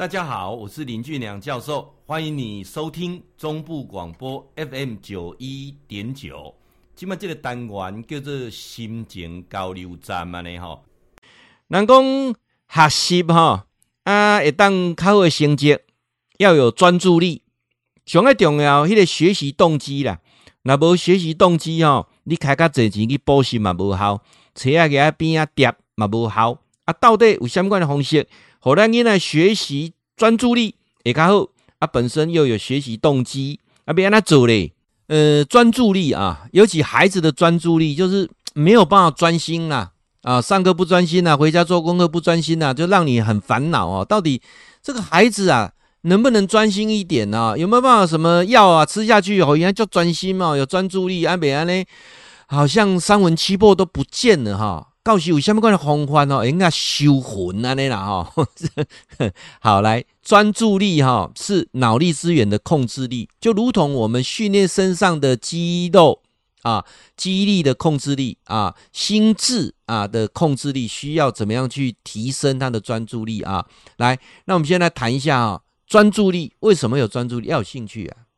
大家好，我是林俊良教授，欢迎你收听中部广播 FM 九一点九。今麦这个单元叫做心情交流站嘛呢吼。人讲学习哈啊，会当较好的成绩，要有专注力，上个重要，迄个学习动机啦。若无学习动机吼，你开较侪钱去补习嘛无效，册仔个边啊叠嘛无效。啊，到底有相关的方式？好，咱囡仔学习专注力也较好啊，本身又有学习动机啊，别安怎做嘞？呃，专注力啊，尤其孩子的专注力就是没有办法专心呐啊，上课不专心呐，回家做功课不专心呐，就让你很烦恼哦。到底这个孩子啊，能不能专心一点呢？有没有办法什么药啊吃下去以后，应该叫专心嘛，有专注力，安别安呢？好像三魂七魄都不见了哈。到底有什么样的方法哦？应该修魂啊，那啦哈。好，来专注力哈是脑力资源的控制力，就如同我们训练身上的肌肉啊，肌力的控制力啊，心智啊的控制力，需要怎么样去提升他的专注力啊？来，那我们先来谈一下啊，专注力为什么有专注力？要有兴趣啊。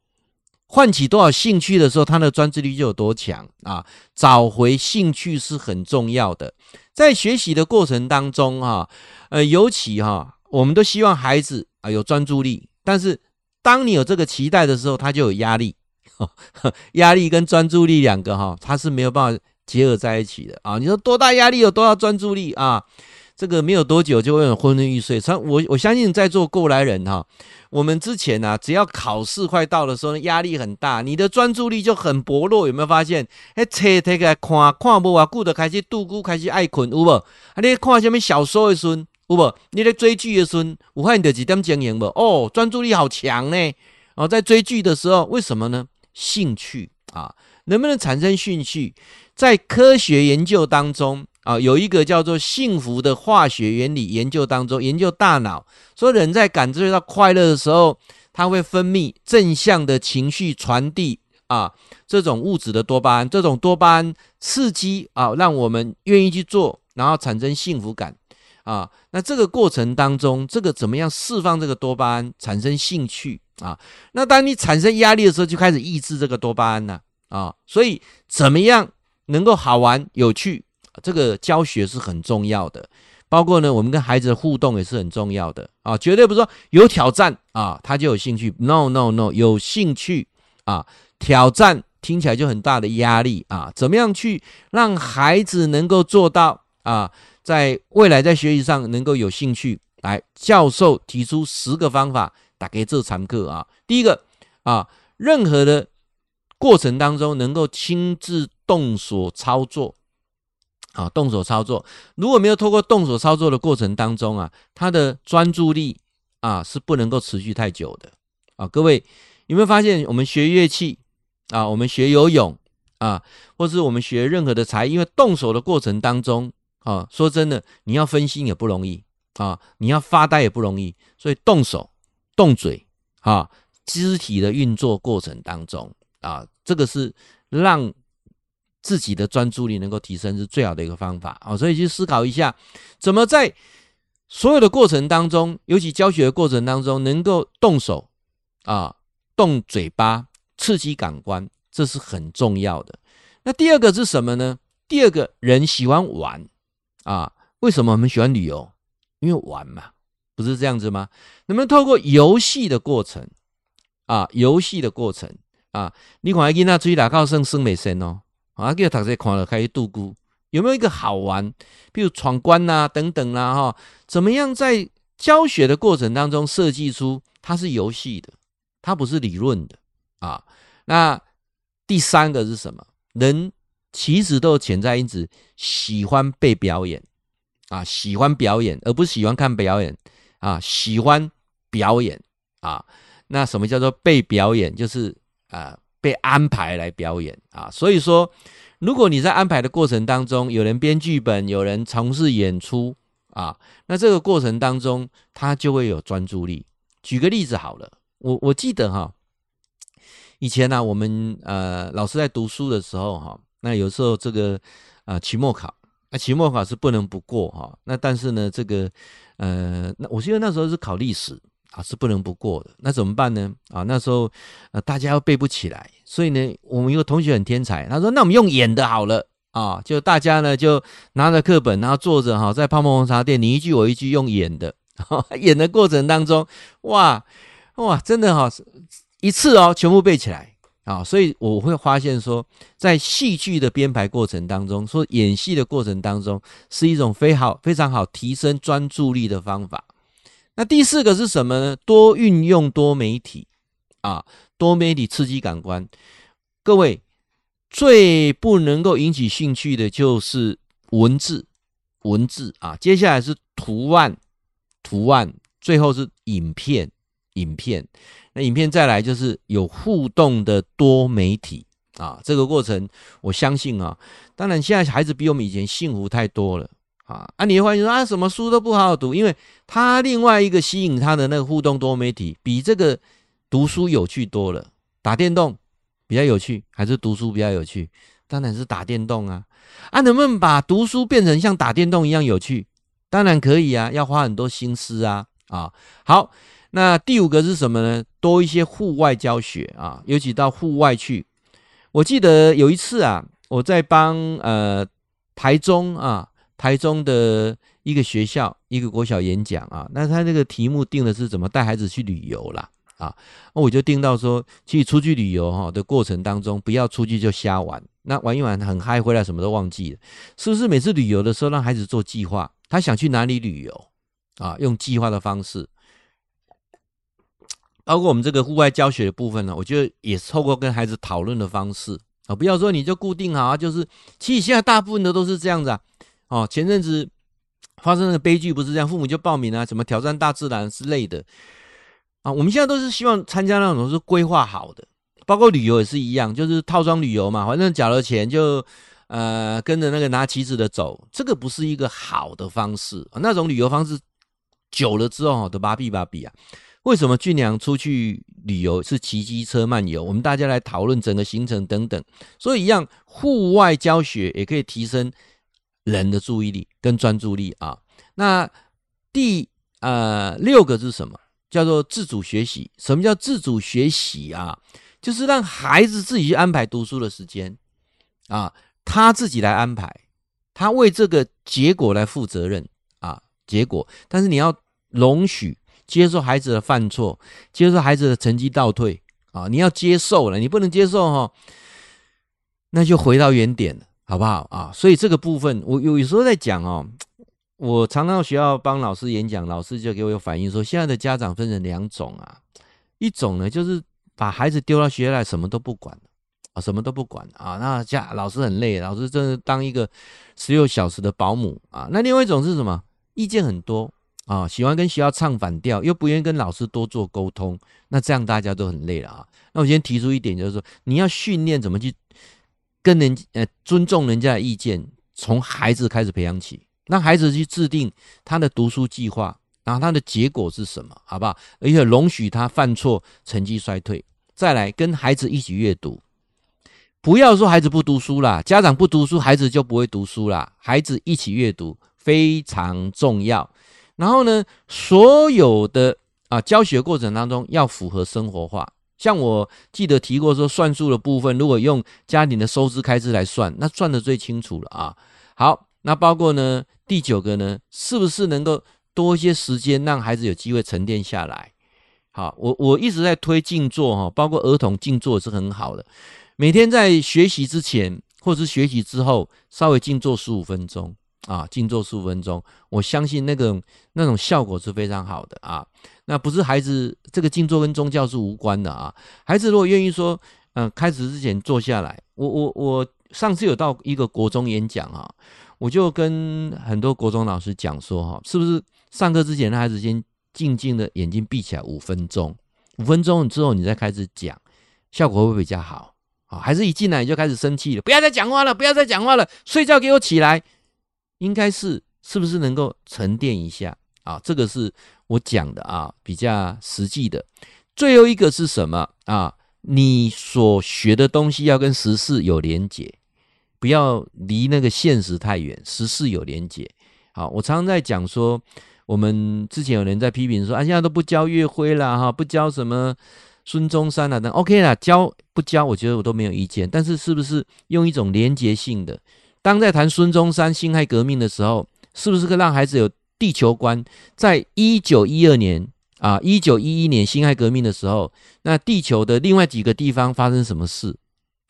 唤起多少兴趣的时候，他的专注力就有多强啊！找回兴趣是很重要的，在学习的过程当中，哈，呃，尤其哈，我们都希望孩子啊有专注力，但是当你有这个期待的时候，他就有压力，压力跟专注力两个哈，他是没有办法结合在一起的啊！你说多大压力有多大专注力啊？这个没有多久就会有昏昏欲睡。我我相信在座过来人哈，我们之前啊，只要考试快到的时候，压力很大，你的专注力就很薄弱。有没有发现？哎，车推开看看不啊，顾得开始度孤，开始爱困，有无？啊，你看什么小说的时，有无？你在追剧的时候，有发现到几点经营不？哦，专注力好强呢。哦，在追剧的时候，为什么呢？兴趣啊，能不能产生兴趣？在科学研究当中。啊，有一个叫做幸福的化学原理研究当中，研究大脑说，人在感知到快乐的时候，它会分泌正向的情绪传递啊，这种物质的多巴胺，这种多巴胺刺激啊，让我们愿意去做，然后产生幸福感啊。那这个过程当中，这个怎么样释放这个多巴胺，产生兴趣啊？那当你产生压力的时候，就开始抑制这个多巴胺了啊。所以怎么样能够好玩有趣？这个教学是很重要的，包括呢，我们跟孩子的互动也是很重要的啊，绝对不是说有挑战啊，他就有兴趣。No No No，有兴趣啊，挑战听起来就很大的压力啊，怎么样去让孩子能够做到啊，在未来在学习上能够有兴趣？来，教授提出十个方法，打给这堂课啊。第一个啊，任何的过程当中能够亲自动手操作。啊，动手操作，如果没有透过动手操作的过程当中啊，他的专注力啊是不能够持续太久的啊。各位有没有发现，我们学乐器啊，我们学游泳啊，或是我们学任何的才艺，因为动手的过程当中啊，说真的，你要分心也不容易啊，你要发呆也不容易，所以动手、动嘴啊，肢体的运作过程当中啊，这个是让。自己的专注力能够提升是最好的一个方法啊，所以去思考一下，怎么在所有的过程当中，尤其教学的过程当中，能够动手啊，动嘴巴，刺激感官，这是很重要的。那第二个是什么呢？第二个人喜欢玩啊，为什么我们喜欢旅游？因为玩嘛，不是这样子吗？能不能透过游戏的过程啊，游戏的过程啊，你看囡仔追打高升升美生哦。啊，给他在看了，开始度孤，有没有一个好玩？比如闯关呐，等等啦，哈，怎么样在教学的过程当中设计出它是游戏的，它不是理论的啊？那第三个是什么？人其实都有潜在因子，喜欢被表演啊，喜欢表演，而不是喜欢看表演啊，喜欢表演啊。那什么叫做被表演？就是啊。被安排来表演啊，所以说，如果你在安排的过程当中，有人编剧本，有人从事演出啊，那这个过程当中，他就会有专注力。举个例子好了，我我记得哈，以前呢、啊，我们呃老师在读书的时候哈，那有时候这个呃期末考，那期末考是不能不过哈，那但是呢，这个呃，那我记得那时候是考历史啊，是不能不过的。那怎么办呢？啊，那时候呃大家又背不起来，所以呢，我们一个同学很天才，他说：“那我们用演的好了啊，就大家呢就拿着课本，然后坐着哈，在泡沫红茶店，你一句我一句用演的，演的过程当中，哇哇，真的哈，一次哦全部背起来。”啊，所以我会发现说，在戏剧的编排过程当中，说演戏的过程当中，是一种非好非常好提升专注力的方法。那第四个是什么呢？多运用多媒体啊，多媒体刺激感官。各位最不能够引起兴趣的就是文字，文字啊，接下来是图案，图案，最后是影片，影片。那影片再来就是有互动的多媒体啊，这个过程我相信啊，当然现在孩子比我们以前幸福太多了啊。啊，你会发现说啊，什么书都不好好读，因为他另外一个吸引他的那个互动多媒体，比这个读书有趣多了。打电动比较有趣，还是读书比较有趣？当然是打电动啊。啊，能不能把读书变成像打电动一样有趣？当然可以啊，要花很多心思啊。啊，好。那第五个是什么呢？多一些户外教学啊，尤其到户外去。我记得有一次啊，我在帮呃台中啊台中的一个学校一个国小演讲啊，那他那个题目定的是怎么带孩子去旅游啦啊，那我就定到说，其实出去旅游哈的过程当中，不要出去就瞎玩，那玩一玩很嗨，回来什么都忘记了，是不是？每次旅游的时候让孩子做计划，他想去哪里旅游啊，用计划的方式。包括我们这个户外教学的部分呢，我觉得也是透过跟孩子讨论的方式啊，不要说你就固定好啊，就是其实现在大部分的都是这样子啊。哦，前阵子发生的悲剧不是这样，父母就报名啊，什么挑战大自然之类的啊。我们现在都是希望参加那种是规划好的，包括旅游也是一样，就是套装旅游嘛，反正缴了钱就呃跟着那个拿旗子的走，这个不是一个好的方式。那种旅游方式久了之后都麻痹麻痹啊。为什么俊良出去旅游是骑机车漫游？我们大家来讨论整个行程等等。所以一样，户外教学也可以提升人的注意力跟专注力啊。那第呃六个是什么？叫做自主学习。什么叫自主学习啊？就是让孩子自己去安排读书的时间啊，他自己来安排，他为这个结果来负责任啊。结果，但是你要容许。接受孩子的犯错，接受孩子的成绩倒退啊！你要接受了，你不能接受哈，那就回到原点了，好不好啊？所以这个部分，我有有时候在讲哦，我常常到学校帮老师演讲，老师就给我有反应说，现在的家长分成两种啊，一种呢就是把孩子丢到学校来，什么都不管啊，什么都不管啊，那家老师很累，老师真的当一个十六小时的保姆啊。那另外一种是什么？意见很多。啊，喜欢跟学校唱反调，又不愿意跟老师多做沟通，那这样大家都很累了啊。那我先提出一点，就是说你要训练怎么去跟人呃尊重人家的意见，从孩子开始培养起，让孩子去制定他的读书计划，然后他的结果是什么，好不好？而且容许他犯错，成绩衰退，再来跟孩子一起阅读，不要说孩子不读书啦，家长不读书，孩子就不会读书啦。孩子一起阅读非常重要。然后呢，所有的啊教学过程当中要符合生活化。像我记得提过说，算术的部分，如果用家庭的收支开支来算，那算得最清楚了啊。好，那包括呢第九个呢，是不是能够多一些时间让孩子有机会沉淀下来？好，我我一直在推静坐哈，包括儿童静坐是很好的。每天在学习之前或是学习之后，稍微静坐十五分钟。啊，静坐十五分钟，我相信那个那种效果是非常好的啊。那不是孩子这个静坐跟宗教是无关的啊。孩子如果愿意说，嗯、开始之前坐下来，我我我上次有到一个国中演讲啊，我就跟很多国中老师讲说哈，是不是上课之前让孩子先静静的眼睛闭起来五分钟，五分钟之后你再开始讲，效果会不会比较好啊？还是一进来你就开始生气了，不要再讲话了，不要再讲话了，睡觉给我起来。应该是是不是能够沉淀一下啊？这个是我讲的啊，比较实际的。最后一个是什么啊？你所学的东西要跟时事有连结，不要离那个现实太远，时事有连结。好，我常常在讲说，我们之前有人在批评说啊，现在都不教岳辉了哈，不教什么孙中山了，等 OK 啦，教不教，我觉得我都没有意见。但是是不是用一种连结性的？当在谈孙中山辛亥革命的时候，是不是可让孩子有地球观？在一九一二年啊，一九一一年辛亥革命的时候，那地球的另外几个地方发生什么事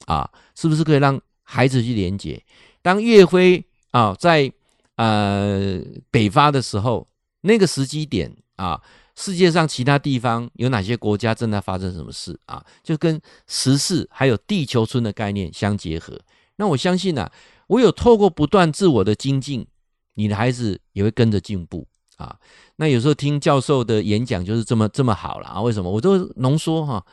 啊？是不是可以让孩子去连结？当岳飞啊在呃北伐的时候，那个时机点啊，世界上其他地方有哪些国家正在发生什么事啊？就跟时事还有地球村的概念相结合。那我相信呢、啊，我有透过不断自我的精进，你的孩子也会跟着进步啊。那有时候听教授的演讲就是这么这么好了啊？为什么？我都浓缩哈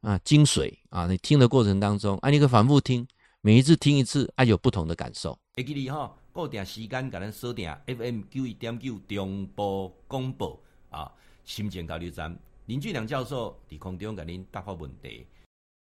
啊精髓啊，你听的过程当中啊，你可以反复听，每一次听一次啊，有不同的感受。会记你哈，固定时间给咱锁定 FM 九一点九中波广播啊，心情交流站林俊良教授伫空中给您答复问题。